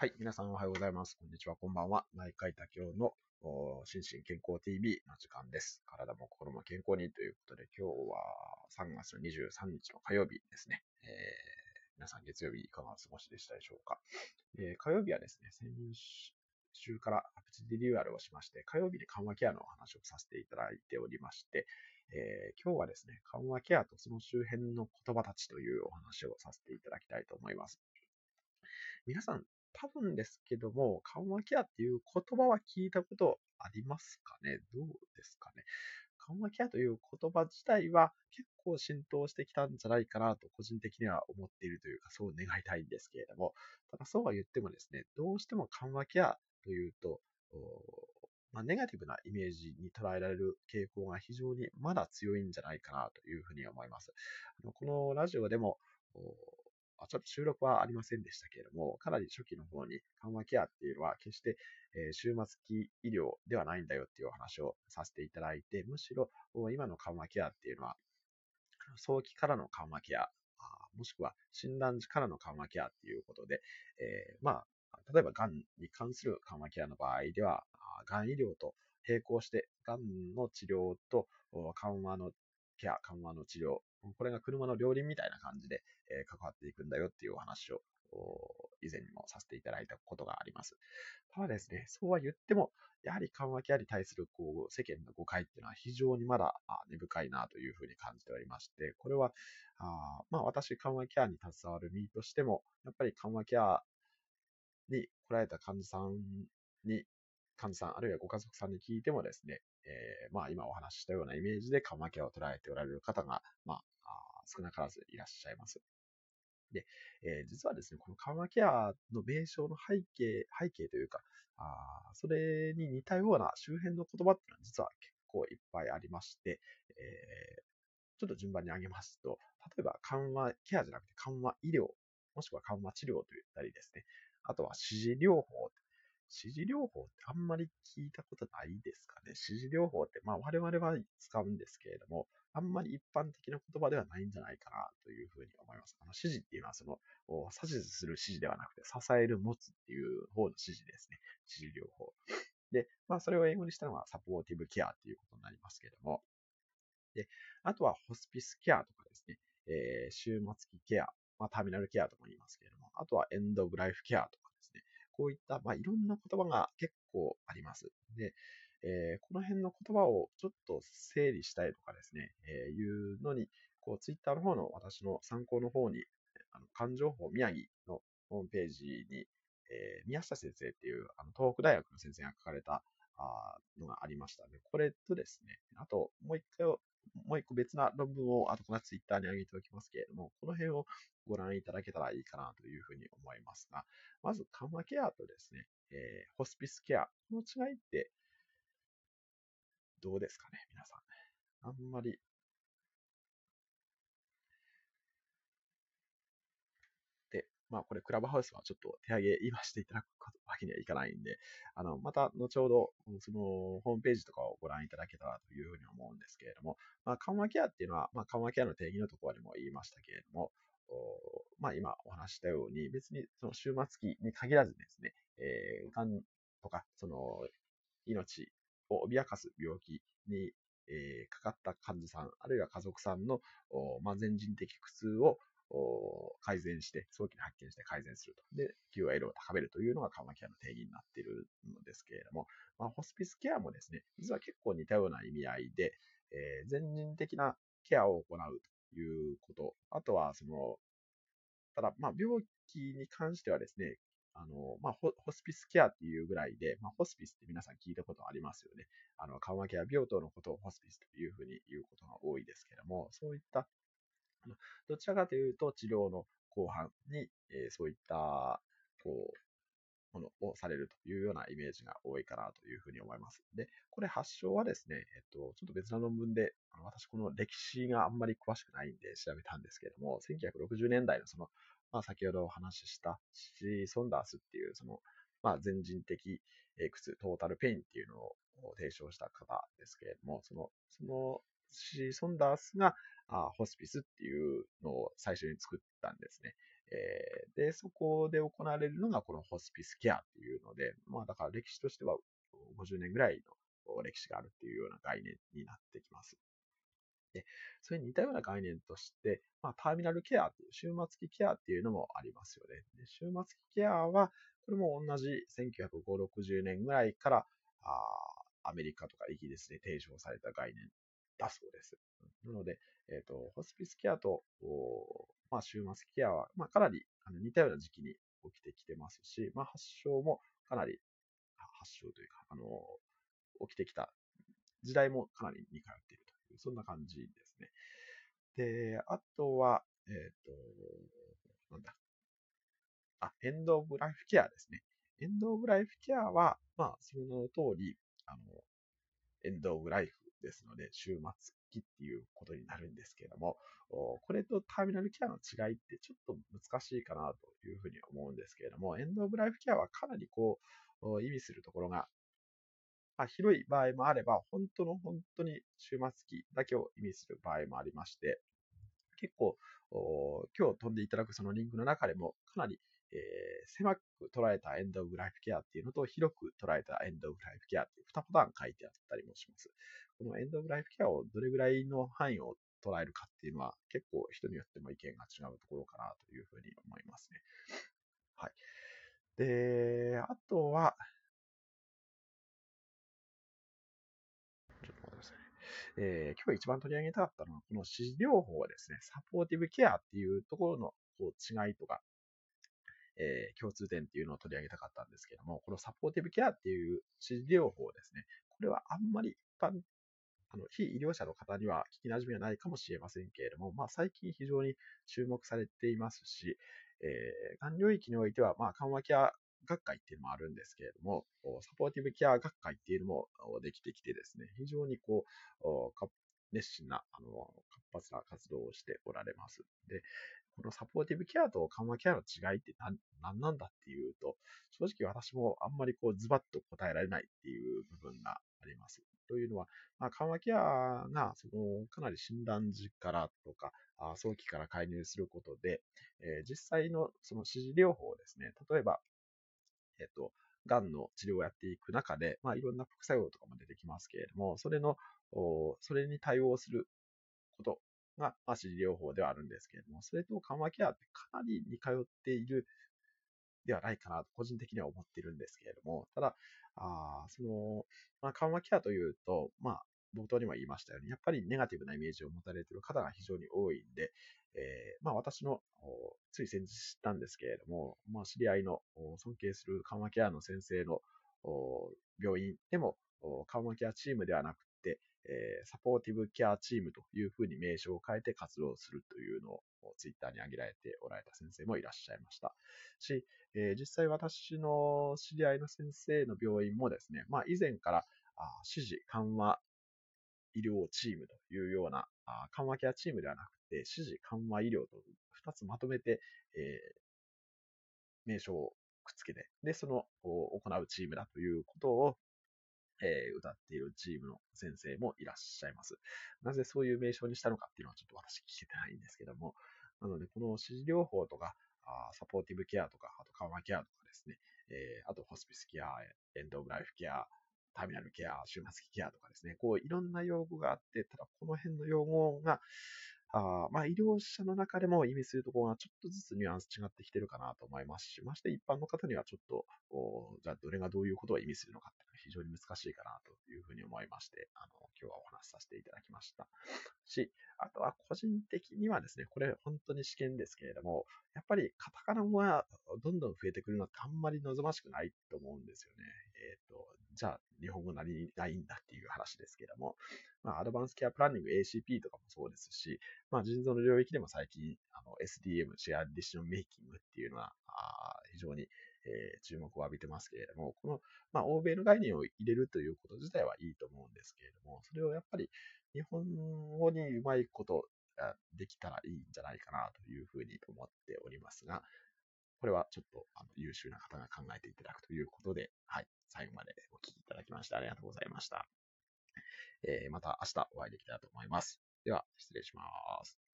はい。皆さんおはようございます。こんにちは。こんばんは。内科医多教の心身健康 TV の時間です。体も心も健康にということで、今日は3月の23日の火曜日ですね。えー、皆さん月曜日いかがお過ごしでしたでしょうか？えー、火曜日はですね、先週からアプチリニューアルをしまして、火曜日に緩和ケアのお話をさせていただいておりまして、えー、今日はですね、緩和ケアとその周辺の言葉たちというお話をさせていただきたいと思います。皆さん、多分ですけども、緩和ケアっていう言葉は聞いたことありますかね？どうですかね？緩和ケアという言葉自体は結構浸透してきたんじゃないかなと個人的には思っているというか、そう願いたいんですけれども、ただそうは言ってもですね、どうしても緩和ケアというと、まあ、ネガティブなイメージに捉えられる傾向が非常にまだ強いんじゃないかなというふうに思います。このラジオでも、ちょっと収録はありませんでしたけれども、かなり初期の方に緩和ケアっていうのは決して、え、終末期医療ではないんだよっていうお話をさせていただいて、むしろ今の緩和ケアっていうのは、早期からの緩和ケア、もしくは診断時からの緩和ケアっていうことで、えー、まあ、例えば癌に関する緩和ケアの場合では、癌医療と並行して、癌の治療と緩和のケア、緩和の治療、これが車の両輪みたいな感じで、え関わっていくんだよっていうお話を以前にもさせていただいたことがあります。ただですね、そうは言っても、やはり緩和ケアに対するこう世間の誤解っていうのは非常にまだ根深いなというふうに感じておりまして、これは、あまあ私、緩和ケアに携わる身としても、やっぱり緩和ケアに来られた患者さんに、患者さん、あるいはご家族さんに聞いてもですね、えー、まあ今お話ししたようなイメージで緩和ケアを捉えておられる方が、まあ、少なからずいらっしゃいます。で、えー、実はですね、この緩和ケアの名称の背景、背景というか、あそれに似たような周辺の言葉っていうのは実は結構いっぱいありまして、えー、ちょっと順番に挙げますと、例えば緩和ケアじゃなくて緩和医療、もしくは緩和治療と言ったりですね、あとは指示療法指示療法ってあんまり聞いたことないですかね？指示療法って、まあ我々は使うんですけれども、あんまり一般的な言葉ではないんじゃないかなというふうに思います。あの指示っていうのはその、指図する指示ではなくて、支える、持つっていう方の指示ですね。指示療法。で、まあそれを英語にしたのはサポーティブケアっていうことになりますけれども、で、あとはホスピスケアとかですね、えー、終末期ケア、まあターミナルケアとも言いますけれども、あとはエンドオブライフケアとかこういった、まあ、いろんな言葉が結構あります。で、えー、この辺の言葉をちょっと整理したいとかですね、えー、いうのに、こう、ツイッターの方の私の参考の方に、あの、感情法宮城のホームページに、えー、宮下先生っていう、あの、東北大学の先生が書かれた、あのがありましたね。これとですね、あと、もう一回もう一個別な論文を後からツイッターに上げておきますけれども、この辺をご覧いただけたらいいかなというふうに思いますが、まず緩和ケアとですね、えー、ホスピスケアの違いってどうですかね、皆さん。あんまりまあこれクラブハウスはちょっと手上げ言わせていただくわけにはいかないんで、あの、また後ほどそのホームページとかをご覧いただけたらというふうに思うんですけれども、まあ緩和ケアっていうのは、まあ緩和ケアの定義のところでも言いましたけれども、まあ今お話したように別にその終末期に限らずですね、えー、癌とかその命を脅かす病気にえー、かかった患者さん、あるいは家族さんの、まあ、全人的苦痛を改善して、早期に発見して改善すると。で、QIL を高めるというのが緩和ケアの定義になっているのですけれども、まあ、ホスピスケアもですね、実は結構似たような意味合いで、えー、全人的なケアを行うということ。あとは、その、ただ、まあ、病気に関してはですね、あの、まあ、ホスピスケアっていうぐらいで、まあ、ホスピスって皆さん聞いたことありますよね。あの、緩和ケア病棟のことをホスピスというふうに言うことが多いですけれども、そういったどちらかというと治療の後半に、え、そういったこうものをされるというようなイメージが多いかなというふうに思います。で、これ発祥はですね、えっと、ちょっと別な論文で、私この歴史があんまり詳しくないんで調べたんですけれども、1960年代のその、まあ、先ほどお話ししたシー・ソンダースっていうその、まあ、全人的苦痛、トータルペインっていうのを提唱した方ですけれども、その、そのシー・ソンダースが、あホスピスっていうのを最初に作ったんですね。えー、で、そこで行われるのがこのホスピスケアっていうので、まあだから歴史としては50年ぐらいの歴史があるっていうような概念になってきます。で、それに似たような概念として、まあ、ターミナルケアっていう、終末期ケアっていうのもありますよね。で終末期ケアは、これも同じ1950、60年ぐらいから、あアメリカとかイギリスで提唱された概念だそうです。なので、えっ、ー、と、ホスピスケアと、まあ、終末ケアは、まあ、かなりあの似たような時期に起きてきてますし、まあ、発症もかなり、発症というか、あの、起きてきた時代もかなり似通っているという、そんな感じですね。で、あとは、えっ、ー、と、なんだ。あ、エンドオブライフケアですね。エンドオブライフケアは、まあ、その通り、あの、エンドオブライフですので、終末期っていうことになるんですけれども、これとターミナルケアの違いってちょっと難しいかなというふうに思うんですけれども、エンドオブライフケアはかなりこう、意味するところが、まあ、広い場合もあれば、本当の本当に終末期だけを意味する場合もありまして、結構、今日飛んでいただくそのリンクの中でも、かなり、狭く捉えたエンドオブライフケアっていうのと、広く捉えたエンドオブライフケアっていう2パターン書いてあったりもします。このエンドオブライフケアをどれぐらいの範囲を捉えるかっていうのは、結構人によっても意見が違うところかなというふうに思いますね。はい。で、あとは、ちょっと待ってくださいね。えー、今日一番取り上げたかったのは、この指示療法ですね、サポーティブケアっていうところのこう違いとか、えー、共通点っていうのを取り上げたかったんですけども、このサポーティブケアっていう治療法ですね。これはあんまり一般、あの、非医療者の方には聞き馴染みはないかもしれませんけれども、まあ最近非常に注目されていますし、えー、がん領域においては、まあ緩和ケア学会っていうのもあるんですけれども、サポーティブケア学会っていうのもできてきてですね、非常にこう、熱心な、あの、活発な活動をしておられます。で、このサポーティブケアと緩和ケアの違いって何なんだっていうと、正直私もあんまりこうズバッと答えられないっていう部分があります。というのは、まあ、緩和ケアがそのかなり診断時からとか、あ早期から介入することで、えー、実際のその指示療法ですね、例えば、えっ、と、がんの治療をやっていく中で、まあ、いろんな副作用とかも出てきますけれども、それの、それに対応することが、まあ、治療法ではあるんですけれども、それと緩和ケアってかなり似通っているではないかなと個人的には思っているんですけれども、ただ、あその、まあ、緩和ケアというと、まあ、冒頭にも言いましたように、やっぱりネガティブなイメージを持たれている方が非常に多いんで、えー、まあ私のつい先日知ったんですけれども、まあ知り合いの尊敬する緩和ケアの先生の病院でも緩和ケアチームではなく、えサポーティブケアチームというふうに名称を変えて活動するというのをツイッターに挙げられておられた先生もいらっしゃいました。し、え実際私の知り合いの先生の病院もですね、まあ以前からあ指示緩和医療チームというようなあ緩和ケアチームではなくて、指示緩和医療と2つまとめて、え名称をくっつけて、で、その行うチームだということをえー、歌っているチームの先生もいらっしゃいます。なぜそういう名称にしたのかっていうのはちょっと私聞けてないんですけども、なので、この指示療法とか、あサポーティブケアとか、あと緩和ケアとかですね、えー、あとホスピスケア、エンドオブライフケア、ターミナルケア、終末期ケアとかですね、こういろんな用語があって、ただこの辺の用語が、あまあ、医療者の中でも意味するところがちょっとずつニュアンス違ってきてるかなと思いますし、まして一般の方にはちょっと、じゃあどれがどういうことを意味するのかっていうのは非常に難しいかなというふうに思いまして、あの、今日はお話しさせていただきました。し、あとは個人的にはですね、これ本当に試験ですけれども、やっぱりカタカナ語がどんどん増えてくるのってあんまり望ましくないと思うんですよね。えっ、ー、と、じゃあ日本語何がいいんだっていう話ですけども、まあ、アドバンスケアプランニング ACP とかもそうですし、まあ、腎臓の領域でも最近、あの、SDM、シェアディションメイキングっていうのは、非常に、えー、注目を浴びてますけれども、この、まあ、欧米の概念を入れるということ自体はいいと思うんですけれども、それをやっぱり日本語にうまいことできたらいいんじゃないかなというふうに思っておりますが、これはちょっとあの優秀な方が考えていただくということで、はい、最後までお聞きいただきましてありがとうございました。えー、また明日お会いできたらと思います。では、失礼します。